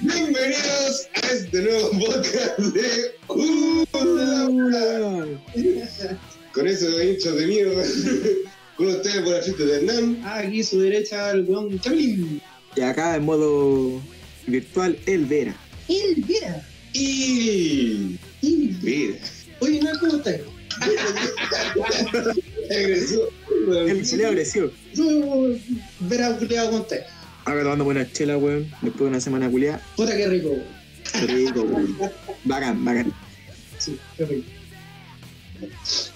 Bienvenidos a este nuevo podcast de la wea. Con esos hinchos de mierda. Con ustedes por la fiesta de Hernán. Aquí a su derecha el weón Chaplin. Y acá en modo virtual, el Vera. El Vera. Y. El Mira. Oye, no, ¿cómo estás? Agresó. El chileo agresivo. Yo, Vera, ¿qué te voy a contar? Acá tomando buena chela, weón. Después de una semana culiada. Puta, qué rico, weón. Rico, weón. Bacán, bacán. Sí, qué rico.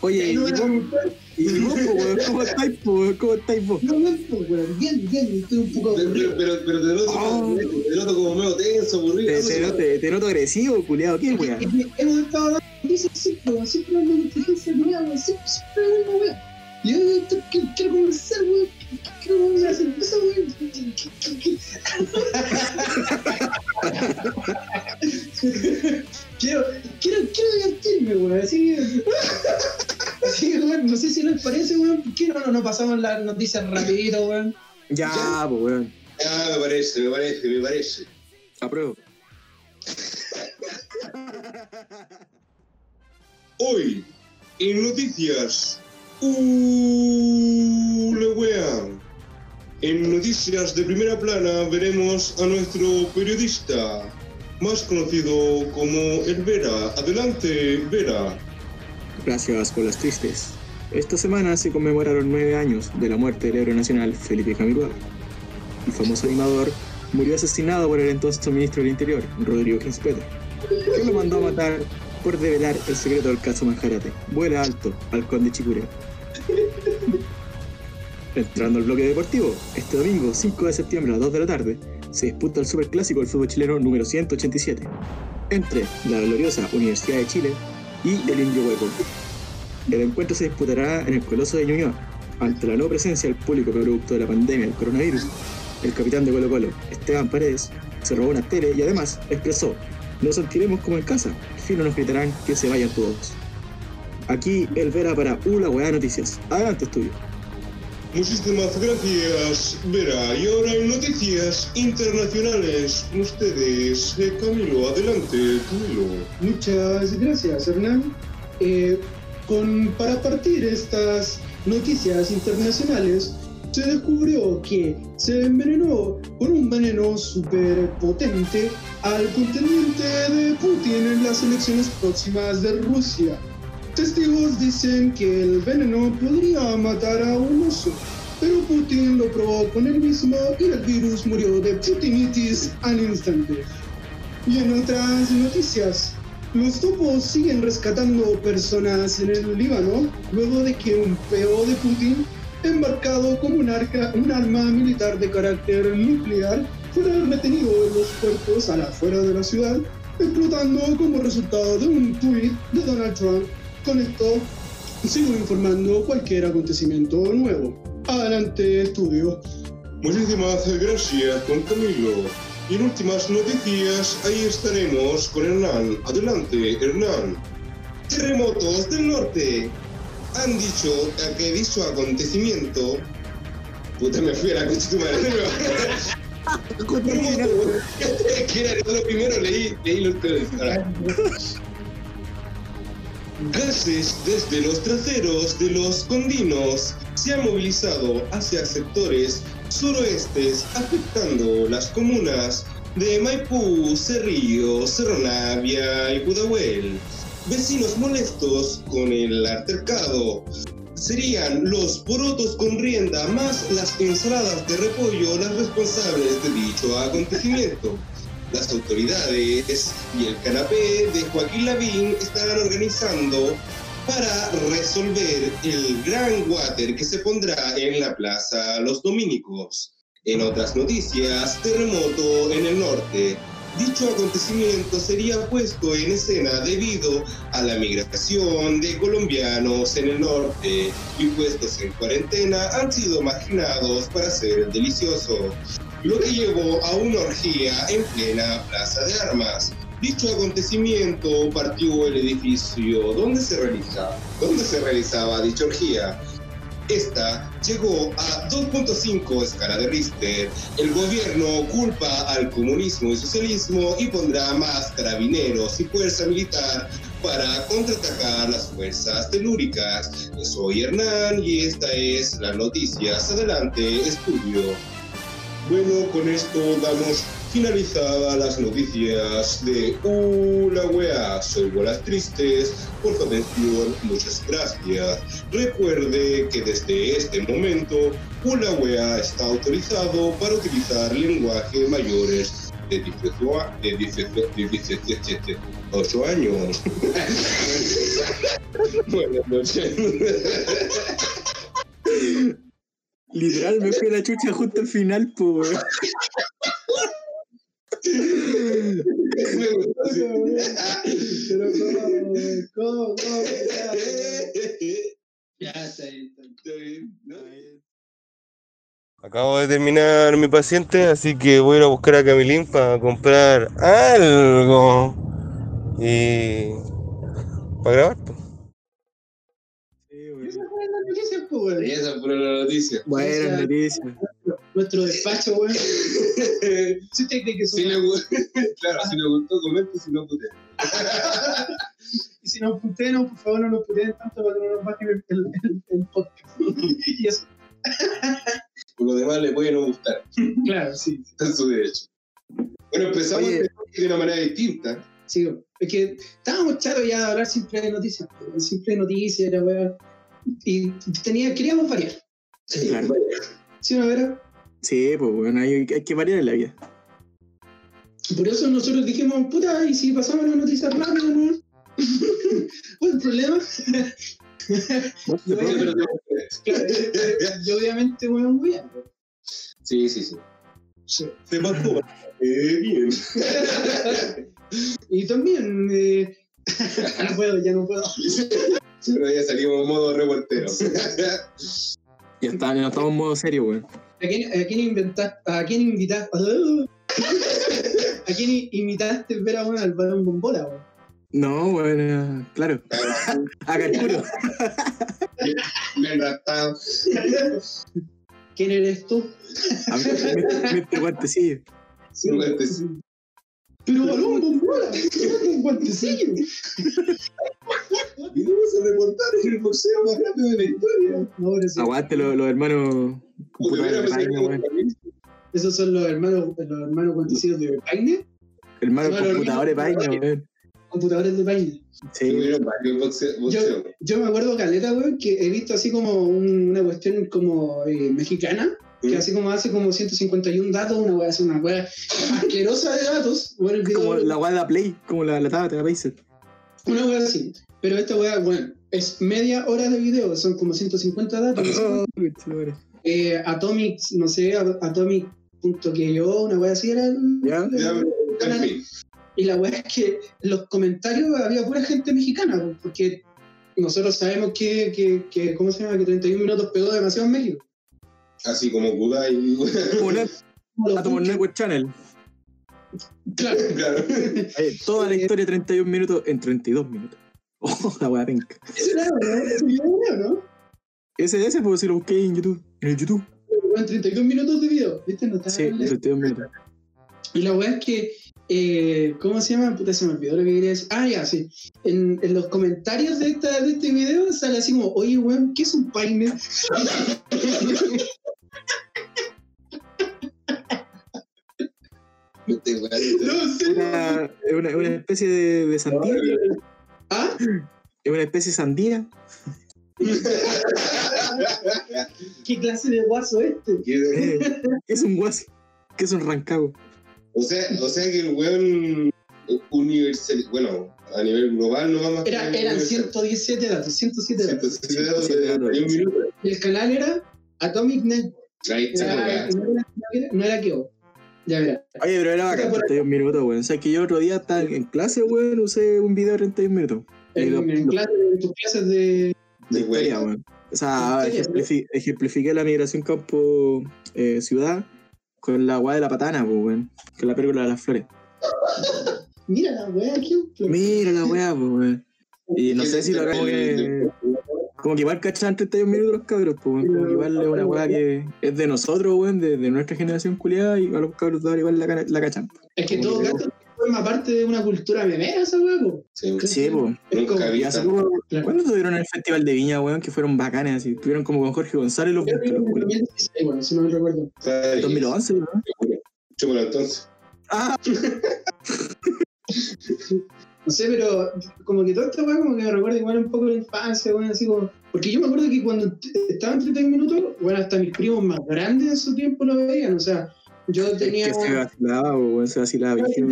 Oye, ¿y vos, no, y vos, po, weón? ¿Cómo estáis, weón? ¿Cómo estáis vos? no, no, no, weón. Bien, bien, estoy un poco Pero, aburrido. pero, pero te noto, Oh. te noto como medio tenso, aburrido. Te, te, noto- te, te noto agresivo, culiado. ¿Qué, weón? Hemos estado hablando siempre, weón. Siempre hablando de inteligencia artificial, weón. Siempre, siempre weón. Yo quiero, quiero conversar, weón. Quiero comer una cerveza, weón. quiero, quiero, quiero divertirme, weón. Así que. Así que, weón, no sé si les parece, weón. ¿Por qué no, no, no pasamos las noticias rapidito, weón? Ya, po, weón. Ah, me parece, me parece, me parece. Apruebo. Hoy, en noticias. Uh, la wea. En noticias de primera plana veremos a nuestro periodista, más conocido como el Vera. Adelante, Vera. Gracias por las tristes. Esta semana se conmemoraron nueve años de la muerte del héroe nacional Felipe Camiroaga. El famoso animador murió asesinado por el entonces ministro del Interior, Rodrigo Ginspeter, que lo mandó a matar por develar el secreto del caso Manjarate. Vuela alto, halcón de Chicureo. Entrando al bloque deportivo, este domingo 5 de septiembre a las 2 de la tarde se disputa el superclásico del fútbol chileno número 187 entre la gloriosa Universidad de Chile y el Indio Hueco. El encuentro se disputará en el Coloso de Ñuñoa, ante la no presencia del público producto de la pandemia del coronavirus. El capitán de Colo Colo, Esteban Paredes, se robó una tele y además expresó, nos sentiremos como en casa, si no nos gritarán que se vayan todos. Aquí el Vera para Ula Weá Noticias. Adelante, estudio. Muchísimas gracias, Vera. Y ahora en noticias internacionales, con ustedes, eh, Camilo. Adelante, Camilo. Muchas gracias, Hernán. Eh, con, para partir estas noticias internacionales, se descubrió que se envenenó con un veneno súper potente al contendiente de Putin en las elecciones próximas de Rusia. Testigos dicen que el veneno podría matar a un oso, pero Putin lo probó con él mismo y el virus murió de putinitis al instante. Y en otras noticias, los topos siguen rescatando personas en el Líbano luego de que un peo de Putin, embarcado como un, arma militar de carácter nuclear, fuera retenido en los puertos a la afuera de la ciudad, explotando como resultado de un tuit de Donald Trump. Con esto sigo informando cualquier acontecimiento nuevo. Adelante, estudio. Muchísimas gracias, don Camilo. Y en últimas noticias, ahí estaremos con Hernán. Adelante, Hernán. Terremotos del norte. Han dicho que dicho acontecimiento. Puta, me fui a la constitución Es que era lo primero, leí, leí los tres. Gases desde los traseros de los condinos se han movilizado hacia sectores suroestes afectando las comunas de Maipú, Cerrillo, Cerro Navia y Pudahuel. Vecinos molestos con el altercado serían los porotos con rienda más las ensaladas de repollo las responsables de dicho acontecimiento. Las autoridades y el canapé de Joaquín Lavín estarán organizando para resolver el gran water que se pondrá en la Plaza Los Dominicos. En otras noticias, terremoto en el norte. Dicho acontecimiento sería puesto en escena debido a la migración de colombianos en el norte y puestos en cuarentena han sido marginados para ser delicioso. lo que llevó a una orgía en plena plaza de armas. Dicho acontecimiento partió el edificio donde se realizaba, donde se realizaba dicha orgía. Esta llegó a 2.5 escala de Richter. El gobierno culpa al comunismo y socialismo y pondrá más carabineros y fuerza militar para contraatacar las fuerzas telúricas. Soy Hernán y esta es las noticias. Adelante, estudio. Bueno, con esto damos finalizadas las noticias de Uh, la wea. Soy Bolas Tristes. Por su atención, muchas gracias. Recuerde que desde este momento, Uh, la wea está autorizado para utilizar lenguaje mayores de 18 a- de 18 de 18 años. Buenas noches. Literal, me fui a la chucha justo al final, pues. Me gusta así. Pero ¿cómo? ¿Cómo? ¿Cómo? Ya, ya está ahí. Está bien. Acabo de terminar mi paciente, así que voy a ir a buscar a Camilín para comprar algo. Y. para grabar. pues. Sí, weón. Esas fueron las noticias, pues. Esa fue la noticia. Buenas noticias. Nuestro despacho, weón. Si usted cree que Si le, somos... claro, si le gustó, comente, si no, putea. Y si nos puteen, por favor, no nos puteen tanto para que no nos bajen el, el, el, podcast. y eso, Por lo demás le puede no gustar. claro, sí. Está en su derecho. Bueno, empezamos Oye. de una manera distinta. Sí, es que estábamos chatos ya de hablar siempre de noticias, pues, siempre de noticias, la weá. Y tenía, queríamos variar. Claro. ¿Sí, no, Vera? Sí, pues, bueno, hay, hay que variar en la vida. Por eso nosotros dijimos, puta, ¿y si pasamos las noticias rápido, no? ¿Cuál es el problema? Yo, obviamente, weón, voy a. Sí, sí, sí. Sí. Se pasó. Eh, bien. Y también, eh, no puedo, ya no puedo. Pero ya salimos en modo reportero. Ya está, ya estamos en modo serio, weón. ¿A quién, a quién inventaste? ¿A quién invitaste? ¿A quién imitaste ver a weón al balón bombola, weón? No, bueno, claro. A Carcuro. Me he enratado. ¿Quién eres tú? A mí, Mr. Guantecillo. Sí, sí. Pero balón bombola, con guantecillo. Vinimos a reportar el boxeo más rápido de la historia. No, sí, Aguante los, los hermanos esos son los hermanos, los hermanos guantecillos de Paine, Hermanos computadores de vaina, weón. computadores de Paine. Sí. Boxeo. Yo me acuerdo, Caleta, weón, que he visto así como un- una cuestión como eh, mexicana, que así como hace como 151 datos, una weá, así una weá asquerosa de datos. Bueno, el video- Como la weá de la Play, como la, la tabla de la Pacer. Una weá así. Pero esta weá, bueno, es media hora de video, son como 150 datos. no sé. Oh. Eh, Atomic, no sé, Atomic.que una weá así era. En canal. fin. Y la weá es que en los comentarios había pura gente mexicana, po, porque nosotros sabemos que, que, que, ¿cómo se llama? Que 31 minutos pegó demasiado en México. Así como Kudai. Atom buques. Network Channel. Claro. claro. Eh, toda la historia 31 minutos en 32 minutos. Oh, la weá penca. Ese era, ¿no? Ese video, ¿no? Ese, ese, pues si lo busqué en YouTube. En el YouTube. En 32 minutos de video, ¿viste? No está Sí, 32 minutos. Y la weá es que, eh, ¿cómo se llama? Puta, se me olvidó lo que quería decir. Ah, ya, sí. En, en los comentarios de, esta, de este video sale así como, oye, weón, ¿qué es un paine? No sé. Una, es una, una especie de, de sandía. ¿Ah? Es una especie de sandía. ¿Qué clase de guaso es este? ¿Qué- Eh, ¿Qué es un guasi? ¿Qué es un rancagua? O sea, o sea que el weón universal, bueno, a nivel global no vamos a Era, eran 117 datos, 107 datos. 161 minutos. Y el canal era Atomic Net. Ahí está, Era- weón. no, era, no era Keo. Ya verá. Oye, pero era bacán, 31 minutos, weón. O sea, que yo otro día estaba en clase, weón, usé un video de 31 minutos. Y En, lo- en clase- en tus clases de. De historia, weón. weón. O sea, ¿En serio, ejemplifi- ejemplifiqué la migración campo-ciudad con la weá de la patana, pues, weón. Con la película de las flores. Mira la weá, ejemplo. Mira la weá, pues, weón. Y no sé si lo que. Como que igual cachan 31 minutos los cabros, pues, weón. Como que igual es una weá que es de nosotros, weón, de, de nuestra generación culiada, y a los cabros de ahora igual la, la cachan. Es que Como todo gato forma parte de una cultura memera, esa weá, po. Sí, Sí, pues. ¿cuándo tuvieron el Festival de Viña, weón? Que fueron bacanes, así. Tuvieron como con Jorge González los culiados. 2016, bueno, si no me recuerdo. Ay, 2011, ¿no? Chúpalo entonces. Ah, No sé, pero como que toda esta weá como que me recuerda igual un poco la infancia, weón, así como... Porque yo me acuerdo que cuando estaba en 31 minutos, bueno, hasta mis primos más grandes en su tiempo lo veían, o sea, yo tenía... que se vacilaba, weón, se vacilaba. brígido.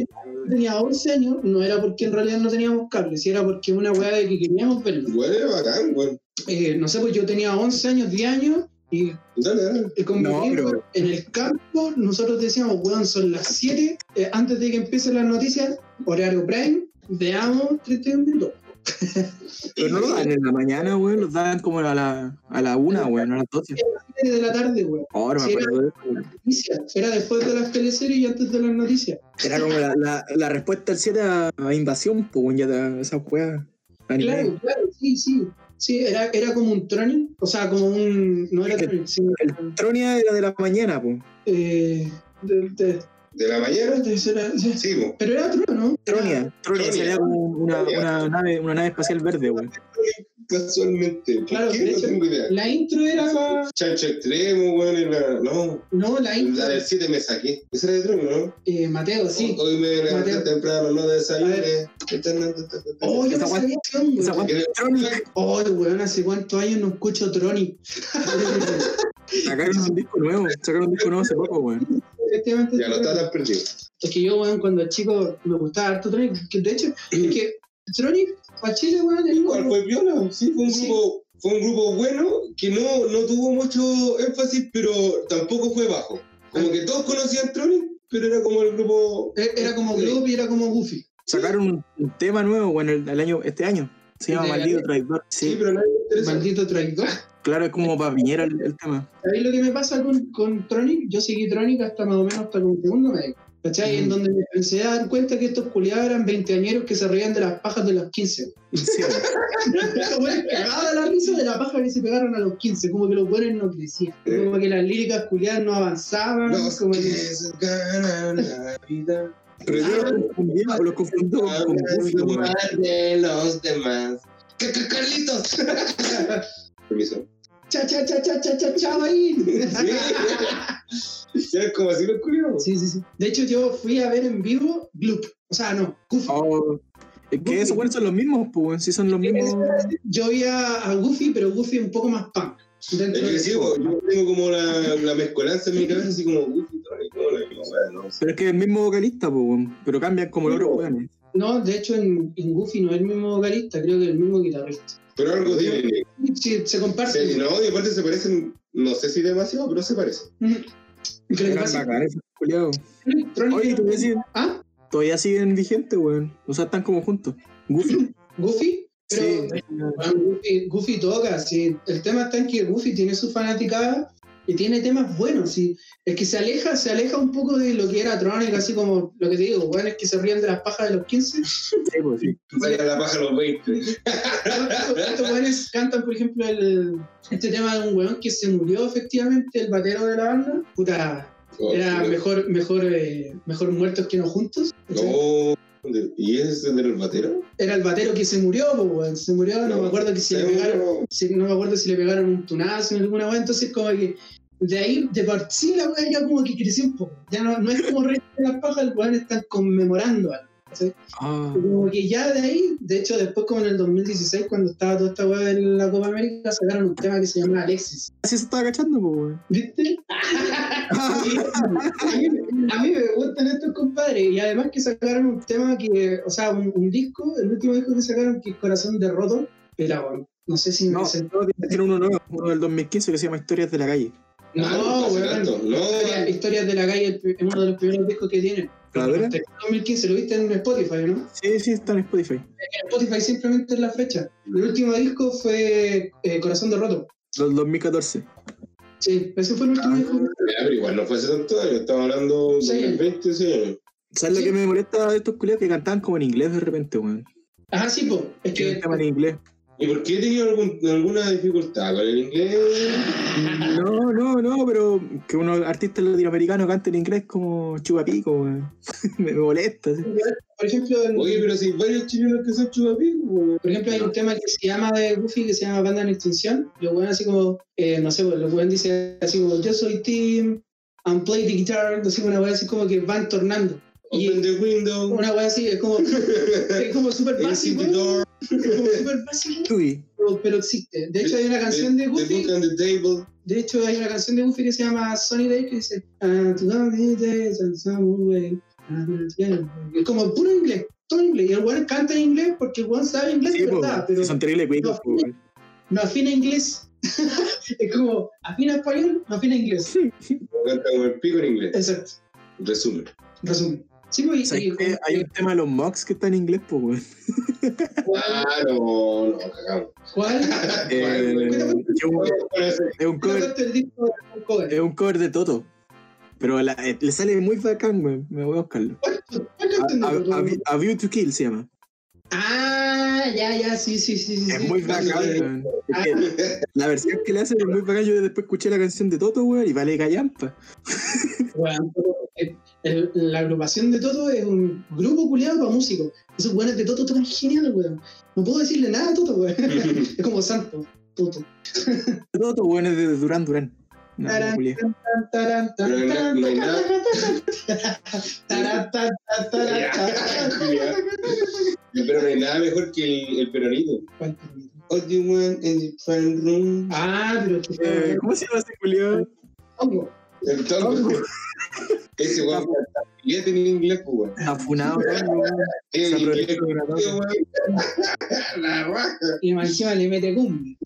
tenía 11 años, no era porque en realidad no teníamos cable, si era porque una weá de que queríamos verlo. Era bacán, weón. Eh, no sé, pues yo tenía 11 años, 10 años, y Dale, dale. con mi No, en el campo nosotros decíamos, weón, son las 7, eh, antes de que empiecen las noticias, horario prime, veamos 31 minutos. Pero no lo daban en la mañana, weón, los daban como a la, a la una, weón, a las 12. 7 de la tarde, weón. Ahora me Sí, acuerdo de eso. Era después de las teleseries y antes de las noticias. Era como la, la, la respuesta al 7 a, invasión, pues, ya de esa weá. Claro, claro, sí, sí. Sí, era, era como un Tronic, o sea, como un. No era Tronic, sino. El Tronia era de la mañana, pues. Eh, de, de, De la mañana, era- sí. sí, po. Pero era Trono, ¿no? Tronia, Tronia, Tronia. sería como una, una, nave, una nave espacial verde, weón. Casualmente. ¿Por Claro, qué? No hecho, tengo idea. La intro era. Chancho extremo, weón. y la- No, No, la intro. la del 7 me saqué. Esa era de Trono, ¿no? Eh, Mateo, sí. Hoy me levanté temprano, no desayuné. Oh, yo Esa Tronic. Oh, weón, hace cuántos años no escucho Tronic. Sacaron un disco nuevo, sacaron un disco nuevo hace poco, weón. Efectivamente. Ya estaba tan perdido. Es que yo, weón, cuando chico me gustaba harto Tronic. Que de hecho, es que Tronic, para Chile, weón, es Igual fue viola, sí, fue un Sí. grupo, fue un grupo bueno que no, no tuvo mucho énfasis, pero tampoco fue bajo. Como que todos conocían Tronic, pero era como el grupo. E-, Era como Gloop y era como Goofy. Sacaron un, tema nuevo, bueno, el, el año, este año. Se llama ¿De Maldito? Traidor. Sí, Sí, pero nadie. Maldito traidor. Claro, es como para Piñera el, el tema. ¿Sabéis lo que me pasa con, con Tronic? Yo seguí Tronic hasta más o menos hasta el segundo medio. ¿Cachai? Mm. En donde me empecé a dar cuenta que estos culiados eran veinteañeros que se reían de las pajas de los 15. Sí, Los buenos cagados de la risa de la paja que se pegaron a los 15. Como que los buenos no crecían. Como que las líricas culiadas no avanzaban. Los como que que... se ganan la vida. Pero yo los confundía, o los confundo con, de los demás. ¡Ca- ca- Carlitos! Permiso. Cha, cha, cha, cha, cha, cha, cha, es como así los curiosos. Sí, sí, sí. De hecho, yo fui a ver en vivo Gloop. O sea, no, Goofy. Oh, es que esos weones son los mismos, pues, sí son los mismos. Yo vi a, a Goofy, pero Goofy un poco más punk. Es que de- sí, yo tengo como la, la mezcolanza en mi cabeza, así como Goofy, Tony, como la misma weá, no sé. Pero es que es el mismo vocalista, pues, pero cambian como los otros weones. No, de hecho, en, en Goofy no es el mismo vocalista, creo que es el mismo guitarrista. Pero algo tiene. Sí, se comparten. Sí, no, y aparte se parecen, no sé si demasiado, pero se parecen. ¿Ah? todavía siguen vigentes, weón. O sea, están como juntos. Goofy. ¿Goofy? Pero Sí. bueno, Goofy, Goofy toca, sí. El tema está en que Goofy tiene su fanaticada y tiene temas buenos, sí. Es que se aleja, se aleja un poco de lo que era Tronic, así como lo que te digo, bueno, es que se ríen de las pajas de los 15. Sí, pues, sí. La paja a los 20. Estos weones cantan, por ejemplo, el, este tema de un weón que se murió efectivamente, el batero de la banda. Puta, era mejor, mejor, eh, mejor muertos que no juntos. No, ¿y ese es el batero? Era el batero que se murió, pues, weón. Se murió, no, me acuerdo que si le pegaron, si- no me acuerdo si le pegaron un tunazo en alguna weá, entonces como que de ahí, de por sí la weá ya como que creció un poco. Ya no, no es como rey de las pajas, el weón están conmemorando algo. ¿cachai? Ah, Como que ya de ahí, de hecho después como en el 2016 cuando estaba toda esta weá de la Copa América, sacaron un tema que se llama Alexis. así se estaba cachando, weón. ¿Viste? a, mí, a mí me gustan estos compadres y además que sacaron un tema que, o sea, un, un disco, el último disco que sacaron que es Corazón de Roto, pero bueno, no sé si No, me sentó. tiene uno nuevo, uno del 2015 que se llama Historias de la calle. No, weón. no. Historia- Historias de la calle es uno de los primeros discos que tiene. ¿La verdad? 2015 lo viste en Spotify, ¿no? Sí, sí, está en Spotify. En Spotify simplemente es la fecha. El último disco fue eh, Corazón de Roto. Del 2014. Sí, ese fue el último Ah. disco. Pero igual no fue hace tanto años, estamos hablando Sí. de 20, sí. ¿Sabes Sí. lo que me molesta de estos culiados que cantaban como en inglés de repente, weón? Ajá, sí, po. Es que. cantaban en inglés. ¿Y por qué he tenido algún- alguna dificultad con el inglés? No, no, no, pero que unos artistas latinoamericanos canten en inglés como chupapico, weón. me, molesta. ¿sí? Por ejemplo, en- Oye, pero si hay varios chilenos que son chupapicos, por ejemplo, hay un tema que se llama de Goofy que se llama Banda en Extinción. Lo pueden así como, eh, no sé, pues, lo pueden decir así como, yo soy Tim, and play the guitar, así una wea así como que van tornando. Y Open the window. una wea así, es como, es como súper básico, súper básico, Uy, pero, pero existe. De hecho, hay una canción de Goofy, de hecho, hay una canción de Goofy que se llama Sunny Day que dice, "Ah, to go these days and some way, ah, yeah". es como puro inglés, todo inglés. Y el weón canta en inglés porque el weón sabe inglés sí, po, verdad, pero son terribles cuicos, no, afina inglés. es como, afina español, no afina inglés. Canta como el pico en inglés. Exacto. Resumen. Resumen. Sí, pues. Hay un tema de los mocks que está en inglés, pues, weón. Ah, no. ¿Cuál? Eh, un- es un cover, es un cover de Toto. Pero la- eh, le sale muy bacán. Me voy a buscarlo. ¿Cuál A, View to Kill se llama. Ah, ya, ya, sí, sí, sí. Es sí. muy bacán, que la versión que le hacen es muy bacán. Yo después escuché la canción de Toto, weón, y vale callampa. Eh, el- la agrupación de Toto es un grupo culiado para músicos. Esos weones de Toto tocan genial, weón. No puedo decirle nada a Toto, weón. es como santo, Toto. Toto, weón, es de Durán Durán. No, Pero no- hay nada. mejor que el, el peronito. ¿Cuál? All you want in the front room. Ah, pero Eh, ¿Cómo se llama ese culiao? Hongo. El tongo. Ese weón billete en inglés, pues, weón. Afunado, weón. Y encima le mete cumbia.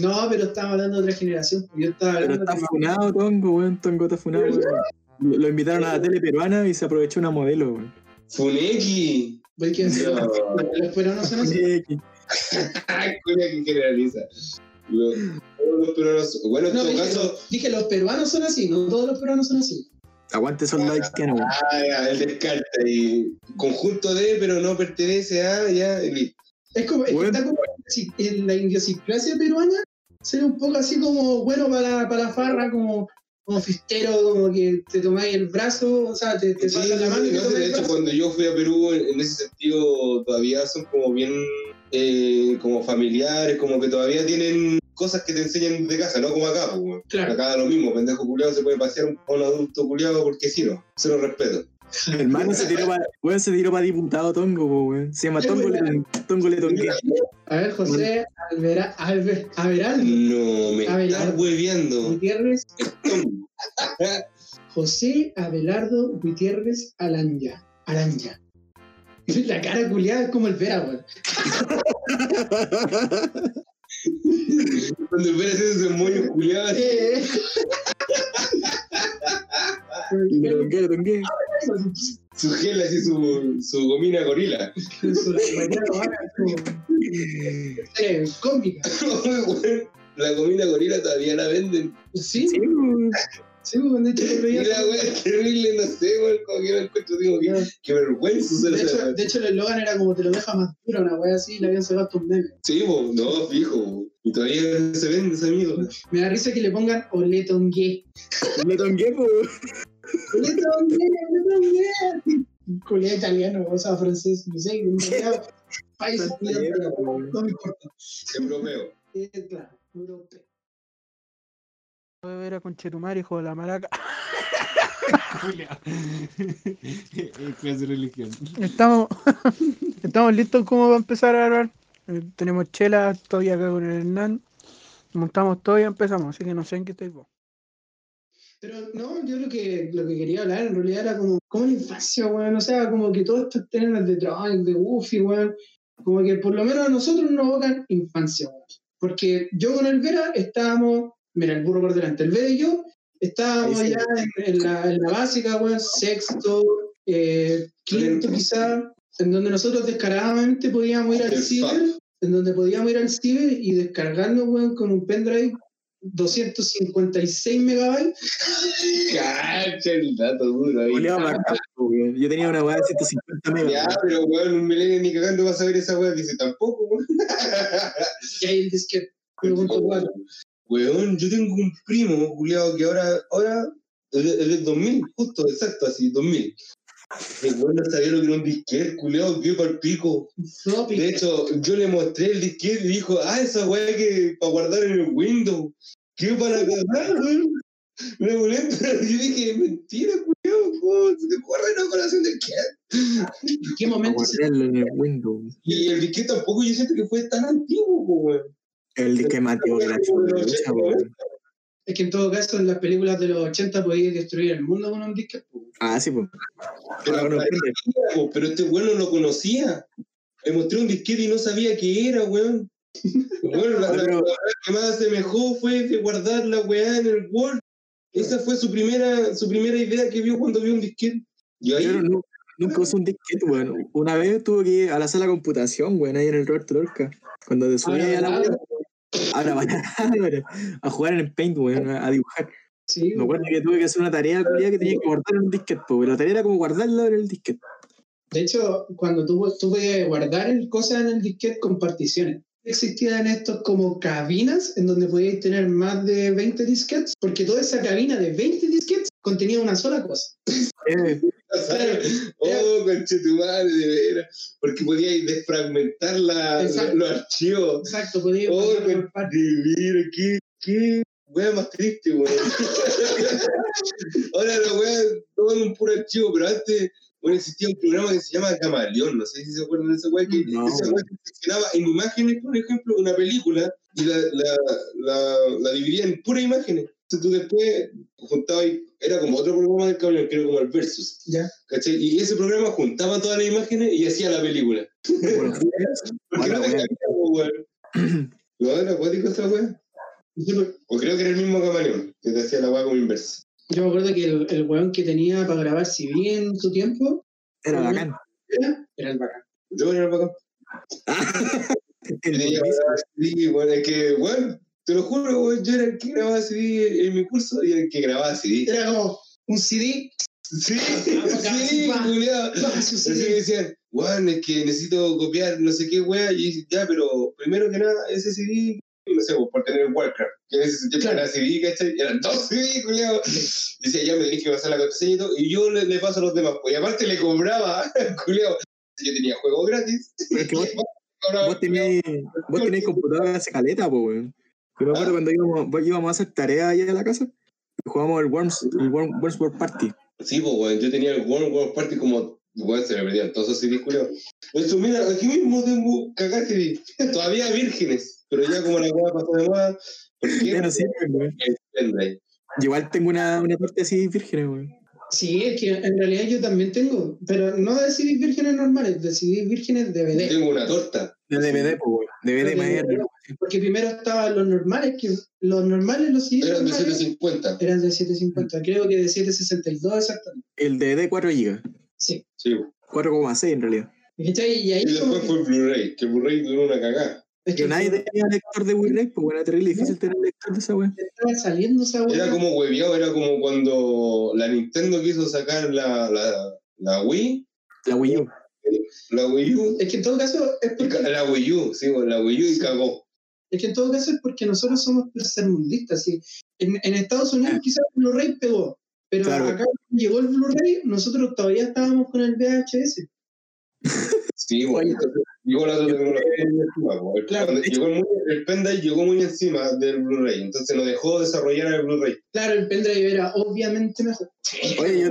No, pero estamos hablando de otra generación. Yo estaba Pero hablando está de funado, Tongo, weón. Tongo está funado, weón. Lo invitaron a la tele peruana y se aprovechó una modelo, weón. Funeki. Los peruanos son así. Coña que generaliza. Los peruanos- Bueno, en No, todo dije, caso, dije, los peruanos son así, no todos los peruanos son así. Aguante esos likes que no, ah, ya, el descarte y conjunto de, pero no pertenece a, ya, listo. Es como, es que Bueno. está como si- en la idiosincrasia peruana, ser un poco así como bueno para, para la farra, como, como fistero, como que te tomáis el brazo, o sea, te, te Sí, pasas la mano y no de el hecho, brazo. cuando yo fui a Perú, en, en ese sentido, todavía son como bien, eh, como familiares, como que todavía tienen cosas que te enseñan de casa, no como acá, pues, weón. Claro. Acá da lo mismo, pendejo culiado se puede pasear un, a un adulto culiado porque sí, no, se lo respeto. Hermano se tiró para weón, se tiró para diputado Tongo, po, weón. Se llama Tongo Leton- Tongo Letongue. A ver, José Alvera, Alve, Averaldo No, me Abelardo. estás hueveando. Gutiérrez, José Abelardo Gutiérrez Alanya. Aranya. La cara culiada es como el Vera, weón. Cuando ves ese moño culiado, Letongue, Letongue. su gel, así su, su gomina gorila. su eh, cómica. La gomina gorila todavía la venden. Sí, Sí. Sí, weón, de hecho lo Y veía. la weá es terrible, no sé, weón, como que me encuentro, digo, qué, qué vergüenza De hecho, weá. de hecho, el eslogan era como te lo deja más duro, una wea así, le habían sacado estos memes. Sí, po, no, fijo. Y todavía se vende esa mierda. Me da risa que le pongan Oletongue. Letongue, po, weón. Oletongue, Oletongue. Culé italiano, o sea, francés, no sé, un país, no me importa. Europeo. Claro, europeo. Puede ver a Conchetumar, hijo de la maraca. Es clase religión. Estamos, estamos listos como para empezar a grabar. Eh, tenemos chela, estoy acá con el Hernán. Montamos todo y empezamos, así que no sé en qué estáis vos. Pero no, yo lo que, lo que quería hablar en realidad era como, como la infancia, weón. O sea, como que todos estos temas de Tronic, de Goofy, weón. Como que por lo menos a nosotros nos evocan infancia, weón. Porque yo con el Vera estábamos, mira, el burro por delante, el Vera y yo estábamos sí. ya en, en la, en la básica, weón, sexto, eh, quinto quizá, en donde nosotros descaradamente podíamos ir al fab. en donde podíamos ir al ciber y descargarnos, weón, con un pendrive 256 megabytes. Cacha el dato duro ahí. Yo tenía una weá de 150 megas. Ya, pero weón, un milenio ni cagando va a saber esa weá. Dice tampoco, weón. Y ahí el disquete 1.4. Weón, yo tengo un primo, culiado, que ahora, ahora, es del 2000, justo, exacto, así, 2000. El weón no sabía lo que era un disquete, culiado, vio para el pico. Floppy. De hecho, yo le mostré el disquete y dijo, ah, esa weá que para guardar en el Windows. ¿Qué para cagar, weón? Me molesta. Yo dije, mentira, culiado, ¿cómo se te ocurre una colación de disquete? ¿En qué momento se el Windows. Y el disquete tampoco yo siento que fue tan antiguo, po, weón. El disque que chucha, weón. Es que en todo caso, en las películas de los 80 podías destruir el mundo con un disquete. po. Ah, sí, pues. Pero, no pero este weón no lo conocía. Le mostré un disquete y no sabía qué era, weón. Bueno, la, la- Pero- la que más asemejó fue de guardar la weá en el Word. Esa fue su primera, su primera idea que vio cuando vio un disquete. Yo ahí, no- nunca usé un disquete, weón. Una vez tuve que ir a la sala de computación, weón, ahí en el Roberto Lorca. Cuando te subí Ahora, ahí a la weá. Ahora van a jugar en el Paint, weón, a dibujar. Sí, Me acuerdo que tuve que hacer una tarea que tenía que guardar en un disquete, po, pero la tarea era como guardarla en el disquete. De hecho, cuando tuve, tuve que guardar cosas en el disquete con particiones, existían estos como cabinas en donde podíais tener más de 20 disquetes, porque toda esa cabina de 20 disquetes contenía una sola cosa. Eh, oh, conchetumare, de veras. Porque podíais desfragmentar la, Exacto. los archivos. Exacto, podíais Oh, de veras, qué, qué wea más triste, weón. Ahora la wea toman un puro archivo, pero antes bueno, existía un programa que se llama Camaleón, no sé si se acuerdan de esa wea, que No. esa wea que seccionaba en imágenes, por ejemplo, una película y la, la, la, la dividía en puras imágenes. Entonces tú después juntabas, y- era como otro programa del que era como el Versus, Ya. ¿cachai? Y ese programa juntaba todas las imágenes y hacía la película. bueno, Porque Hola, no te weón. ¿No era acuático esa wea? O creo que era el mismo camaleón, que te hacía la wea como inversa. Yo me acuerdo que el, el weón que tenía para grabar CD en su tiempo era bacán. era, era el bacán. Yo era el bacán. El Tenía. CD, bueno, es que, bueno, te lo juro, weón, yo era el que grababa CD en mi curso y el que grababa CD. Era como un CD. Sí, sí, va. culiao. ¡ah, su Así me CD! decían, weón, es que necesito copiar no sé qué wea, y dije, ya, pero primero que nada, ese CD, no sé, por tener Warcraft, que en ese tiempo Claro. era CD, ¿cachai? Y eran dos CD, culiao. Dice, ya me tenés que pasar la contraseña y todo, y yo le, le paso a los demás, pues, y aparte le cobraba, culiao. Yo tenía juegos gratis. Pero es que vos, vos tenías vos tenías computador hace caleta, po, weón. Yo me acuerdo Ah. cuando íbamos, vos- íbamos a hacer tareas allá en la casa y jugábamos el Worms, el Worm- Worms World Party. Sí, pues, yo tenía el World War Party como, weón, se me perdían todos esos. De hecho, mira, aquí mismo tengo cagar CD, todavía vírgenes, pero ya como la weá pasó de moda, ¿por qué? Ya no. Yo Igual tengo una, una parte así virgen, weón. Sí, es que en realidad yo también tengo, pero no de CDs vírgenes normales, de CDs vírgenes DVD. Tengo una torta. De DVD, po, weón. DVD más. Porque primero estaban los normales, que los normales, los Eran de normales, 750. eran de 750, creo que de 762 exactamente. El DVD 4 GB. Sí. Sí. 4,6 en realidad. Y ahí Y después fue el Blu-ray, que el Blu-ray duró una cagada. es Que que nadie tenía lector de Blu-ray, pues bueno, era terrible difícil tener lector de esa weón. estaba saliendo esa Era hueá. como hueviado, era como cuando la Nintendo quiso sacar la, la, la Wii, La Wii U. la Wii U, Es que en todo caso es porque, la Wii U, sí, bueno, la Wii U y Sí. cagó. es que en todo caso es porque nosotros somos tercermundistas. ¿sí? En, en Estados Unidos quizás el Blu-ray pegó, pero Claro. acá llegó el Blu-ray, nosotros todavía estábamos con el VHS. Sí, bueno, entonces llegó la tecnología po. El- Claro, llegó el, muy- el pendrive llegó muy encima del Blu-ray, entonces no dejó desarrollar el Blu-ray. Claro, el pendrive era obviamente mejor. Oye, yo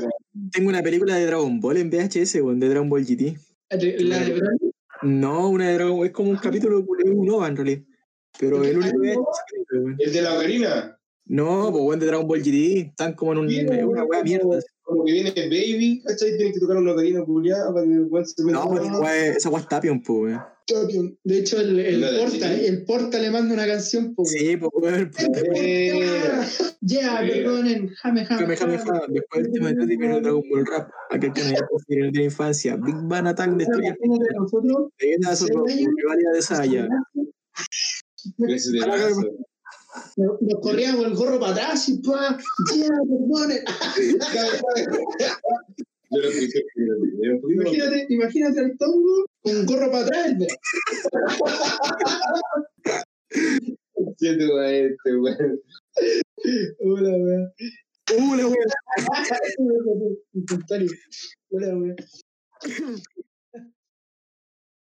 tengo una película de Dragon Ball en VHS, weón, de Dragon Ball GT. La de Broly, No, una de Dragon Ball, es como un capítulo de un OVA en realidad. Pero el único weón. El de la ocarina. No, pues weón, de Dragon Ball GT, están como en un, Sí, en una weá mierda. como que viene Baby, ¿cachai? Tienes que tocar una ocarina culiada para que el weón se meta. No, esa weá es- esa weá es Tapion, po, weón. Champion. De hecho, el, el de Porta, el Porta le manda una canción, po. Sí, po, weón. Eh, Ya, perdonen, jame, jame, Jame. Después el tema de Tutti viene Dragon Ball Rap. Aquel que no haya conseguido de la infancia. Big Bang Attack nosotros, Leyendas de rivalidad de Saya. ese de mazo. nos, nos corríamos el gorro para atrás y pa, ya, perdonen. El. Imagínate, imagínate al tongo con gorro para atrás. Siete weón, este weón. Hola, weón. Uh, la weá. Instantáneo. Hola, weón.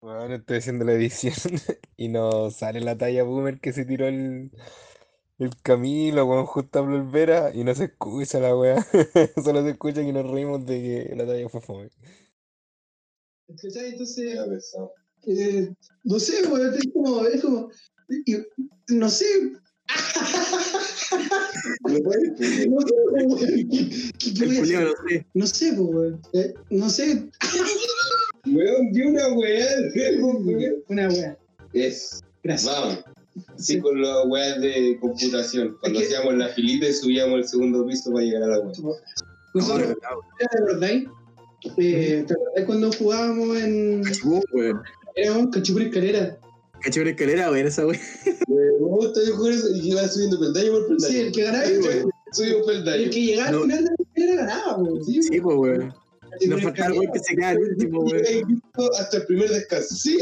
Bueno, estoy haciendo la edición y no sale la talla boomer que se tiró el, el Camilo, weón, justo habló el Vera y no se escucha la weá. Solo se escucha que nos reímos de que la talla fue fome. ¿Cachai? Entonces, eh, no sé, weón, es como, es como, y- no sé, No sé, no sé. No sé, weón, Eh, no sé, Weón, di una weá, una weá, Es. gracias. Vamos. Sí, con las weas de computación. Cuando hacíamos la filita y subíamos el segundo piso para llegar a la wea. Nosotros, ¿te acordáis? Eh, ¿Te acordáis cuando jugábamos en Cachibú, weón. éramos Cachipur Escalera? Caché una escalera, weón, esa weón. Me gusta yo jugar eso y iba subiendo peldaño por peldaño. Sí, el que ganaba, el, weón. Subimos peldaño. que llegaba al final de la escalera ganaba, weón. Sí, Sí, pues, weón. Nos falta el Escalera. que se queda al último, weón. hasta el primer descanso. Sí,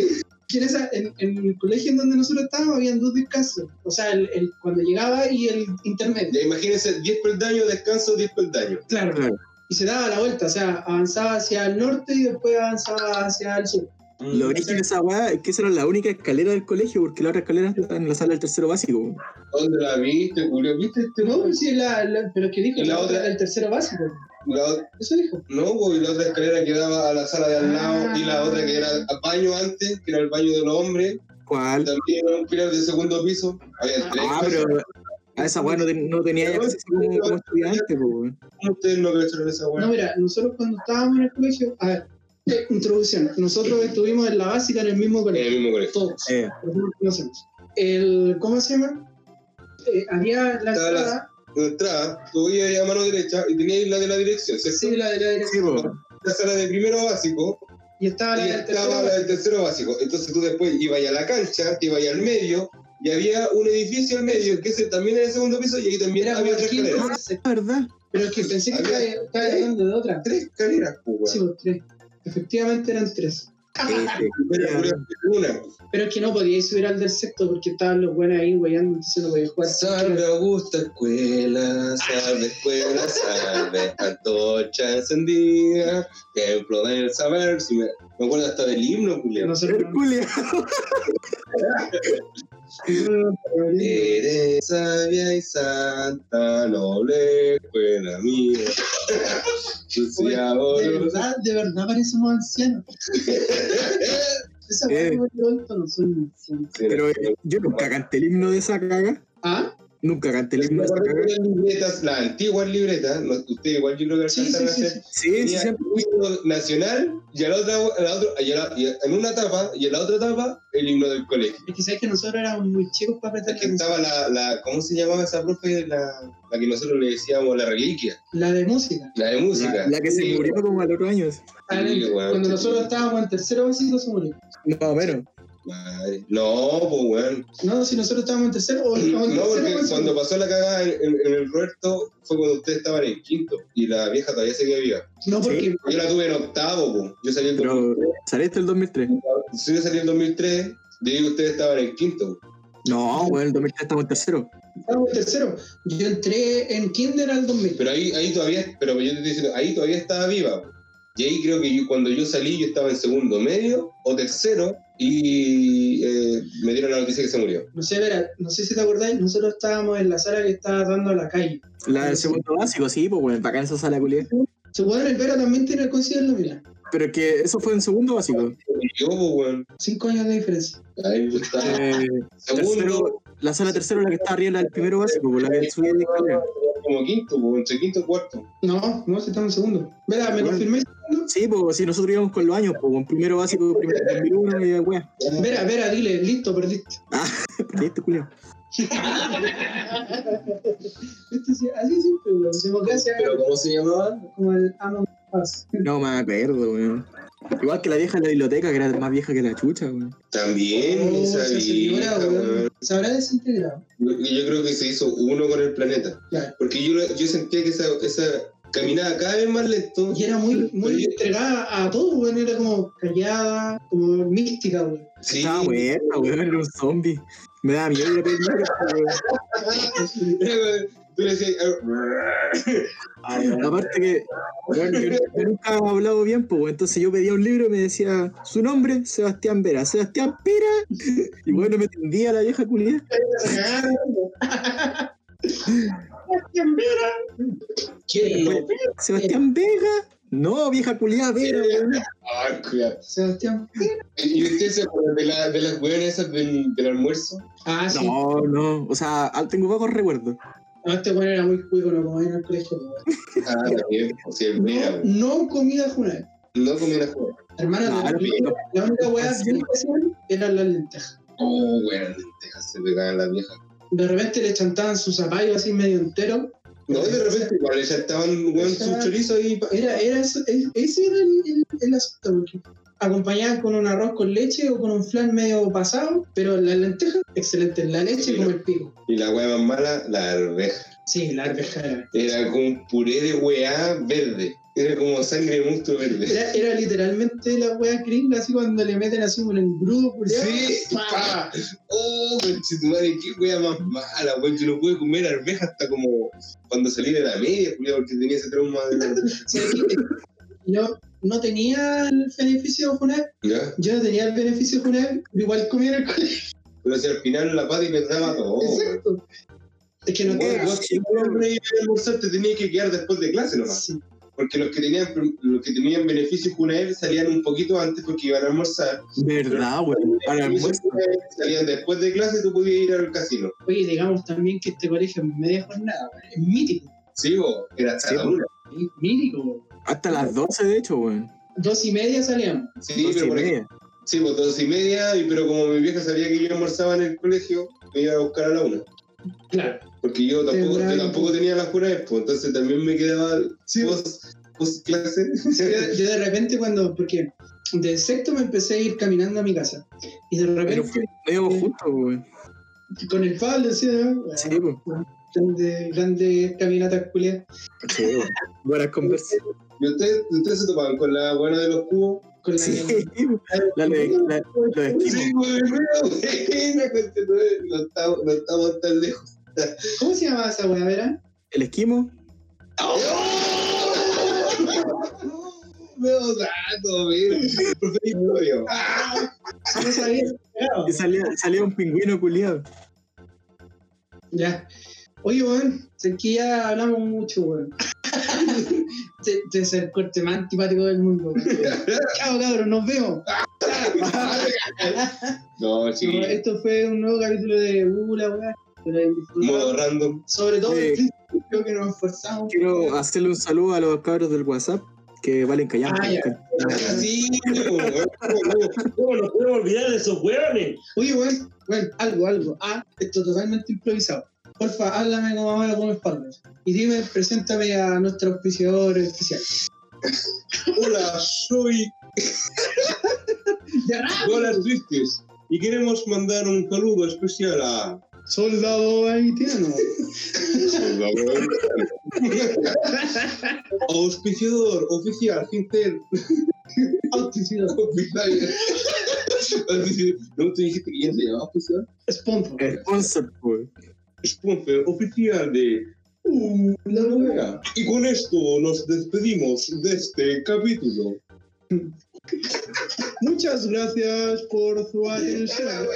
en, esa, en, en el colegio en donde nosotros estábamos habían dos descansos. O sea, el, el- cuando llegaba y el intermedio. Ya imagínense, 10 peldaños, descanso, 10 peldaños. Claro. Claro. Y se daba la vuelta, o sea, avanzaba hacia el norte y después avanzaba hacia el sur. Lo origen de esa weá es que esa era la única escalera del colegio, porque la otra escalera está en la sala del tercero básico. ¿Dónde la viste, Julio? ¿Viste este No, sí, la, la- pero es que dijo ¿Y la la otra? otra el tercero básico. La, Eso dijo. no, pues, y la otra escalera que daba a la sala de al lado Ah. y la otra que era a baño antes, que era el baño de los hombres. ¿Cuál? También era un pilar de segundo piso. Había tres. Ah, pero a esa weá no, ten- no tenía acceso como, como estudiante, pues, weón. ¿Cómo ustedes no cacharon esa No, weá? mira, nosotros cuando estábamos en el colegio, a ver, eh, introducción, nosotros estuvimos en la básica en el mismo En colegio, el mismo colegio. todos, Eh. El, ¿Cómo se llama? Eh, había la Estaba la- entrada, tú ibas a mano derecha y tenías la de la dirección, ¿cierto? sí, la de la sí, dirección, pues. La sala de primero básico y estaba la y del estaba tercero. la del tercero básico. Entonces tú después ibas a la cancha, te ibas al medio y había un edificio al medio que ese también era el segundo piso y ahí también Era había otra escalera. verdad. Pero es que pensé que Había- estaba hablando de otra. Tres escaleras, pues, Sí, pues tres. Efectivamente eran tres. Eh, Pero, pero, una. Pero es que no podíais subir al del sexto porque estaban los buenos ahí weyando, entonces no podíais jugar. Salve Augusta Escuela, salve Escuela, salve Antorcha encendida, templo del saber. Si me, me acuerdo hasta del himno, Julián. Nosotros culiao. Eres sabia y santa, noble mía. Lucía de verdad, de verdad parecemos ancianos. Esa Eh. no soy anciano. Pero eh, yo nunca canté el himno de esa caga. Nunca canté caga. que las libretas, las antiguas libretas, no, ustedes igual yo creo que alcanzaron sí, a sí. hacer. Sí, sí, Tenía siempre. un himno nacional y a la otra, a la otra y a la- y en una etapa y en la otra etapa el himno del colegio. Es que sabes que nosotros éramos muy chicos para apretar Es que estaba la, la, ¿cómo se llamaba esa profe? La, la que nosotros le decíamos la reliquia, la de música. la de música. La, la que se murió como a los años. Cuando nosotros estábamos en tercero básico se murió. Más o menos. Madre. No, pues weón. No, si nosotros estábamos en tercero o en No, tercero porque cuando pasó la cagada en, en- en el Roberto fue cuando ustedes estaban en quinto y la vieja todavía seguía viva. No, porque Yo la tuve en octavo, pues. Yo salí en Pero saliste el 2003. Si yo salí en 2003, yo digo que ustedes estaban en quinto. No, bueno, el 2003 estamos en tercero. estábamos en tercero. Yo entré en kinder al 2000. Pero ahí, ahí todavía, pero yo te estoy diciendo, ahí todavía estaba viva. Y ahí creo que yo- cuando yo salí, yo estaba en segundo medio o tercero y eh, me dieron la noticia que se murió. No sé, verá, no sé si te acordáis, nosotros estábamos en la sala que estaba dando a la calle. La del segundo básico, sí, pues bueno, bacán esa sala culiada. Se puede el Vera también tiene el considerarlo, mira. Pero es que eso fue en segundo básico. Y yo, pues, weón, Cinco años de diferencia. ahí yo estaba Eh, segundo. tercero, la sala tercero es la que está arriba la del primero básico, pues la que subía de escalera. Como quinto, po, entre quinto y cuarto. No, no, si estamos en segundo. Verá, ¿me Bueno. confirmáis? Sí, pues si nosotros íbamos con los años, pues en primero básico, primero 2001 y weá. Verá, verá, dile, listo, perdiste. Perdiste, Julio. Este sí, así siempre, weón. Democracia ¿Pero cómo se llamaba? como el Among Us. No me acuerdo, weón. Igual que la vieja de la biblioteca, que era más vieja que la chucha, weón. También, Oh, esa señora, vieja, weón. Se habrá desintegrado. Yo, yo creo que se hizo uno con el planeta. Claro. Porque yo, yo sentía que esa, esa caminaba cada vez más lento. Y era muy, muy entregada a todo, weón. Era como callada, como mística, weón. Sí, Estaba buena, weón, era un zombie. Me daba miedo ir a pedir libros, weón. Tú le decías, "Ah, Aparte que, bueno, yo, yo nunca he hablado bien, pues, entonces yo pedía un libro y me decía su nombre, Sebastián Vera. Sebastián Vera. Y bueno, me tendía la vieja culia. ¿Quién lo Sebastián Vega. No, vieja culia Vera, ah, cuidado. Sebastián. ¿Y usted se acuerda de, la, de las hueonas esas del, del almuerzo? Ah, sí. No, no, o sea, tengo pocos recuerdos. No, este weón era muy cuico, como en el colegio. Ah, también, o sea, mira, No, no comida junal. no comí la juega. Hermano, No, la, no, única- la única weá bien especial eran las lentejas. Oh, weón, lentejas se pegaban las viejas. De repente le chantaban su zapallo así medio entero. No, de repente igual ya estaban, weón, su chorizo ahí. pa- Era, era es- ese era el, el, el asunto. porque Acompañaban con un arroz con leche o con un flan medio pasado, pero las lentejas, excelente. La leche como el pico. Y la weá más mala, la arveja. Sí, la arveja era. Era como un puré de weá verde. Era como sangre de monstruo verde. Era, era literalmente la wea gringa, así cuando le meten así con el grudo, culiao. Sí, pa. Oh, conchetumare, qué wea más mala, weón. Yo no pude comer arveja hasta como cuando salí de la media, porque tenía ese trauma de la Sí, Yo no tenía el beneficio Junel, ¿Ya? yo no tenía el beneficio Junel, igual comía en el colegio. Pero si al final la pata y pensaba todo. Exacto. Es que no tenía. vos, si no ibas a almorzar, te tenías que quedar después de clase nomás. Sí. Porque los que tenían, los que tenían beneficios Junael salían un poquito antes porque iban a almorzar. ¿Verdad, weón? Para almuerzo. Salían después de clase, tú podías ir al casino. Oye, digamos también que este colegio es media jornada, es mítico. Sí, vos, era hasta Sí, la una. Es mítico. Hasta las 12, de hecho, weón. Dos y media salíamos. Sí, 12 pero y por media. Sí, pues dos y media, y, pero como mi vieja sabía que yo almorzaba en el colegio, me iba a buscar a la una. Claro. Porque yo tampoco, yo tampoco tenía las juras, pues entonces también me quedaba post, post clase. Yo, yo de repente cuando, porque de sexto me empecé a ir caminando a mi casa. Y de Pero repente fue- no íbamos juntos, weón. con el Pablo decía, ¿no? Sí, pues. grande, grande caminata culiada. Sí. Buenas conversas. ¿Y ustedes, ustedes se topaban con la buena de los cubos? Con la Sí, la de, la, Sí, no estamos, no estamos tan lejos. ¿Cómo se llamaba esa weá, Vera? El esquimo. Veo datos, mira. Profe. No sabía. Y salía, salía un pingüino culiado. Ya. Oye, weón, sé que ya hablamos mucho, weón. Te es el corte más antipático del mundo. Chao, cabrón, nos vemos. No, sí. No, esto fue un nuevo capítulo de Uh, la weá. Modo random. Sobre todo Sí. principio que nos esforzamos. Quiero hacerle un saludo a los cabros del WhatsApp que valen callar. Ah, ya. Sí. ¿Cómo nos podemos olvidar de esos hueones? Oye, weón, weón, algo, algo. Ah, esto totalmente improvisado. Porfa, háblame como Amaro con espaldas. Y dime, preséntame a nuestro auspiciador especial. Hola, soy Dólar Tristes y queremos mandar un saludo especial a Soldado haitiano. auspiciador oficial, Gintel. Auspiciador. ¿No te dijiste que ya se llamaba auspiciador? Sponsor. Sponsor, pues sponsor oficial de uh, La Novela. Y con esto nos despedimos de este capítulo. Muchas gracias por su atención.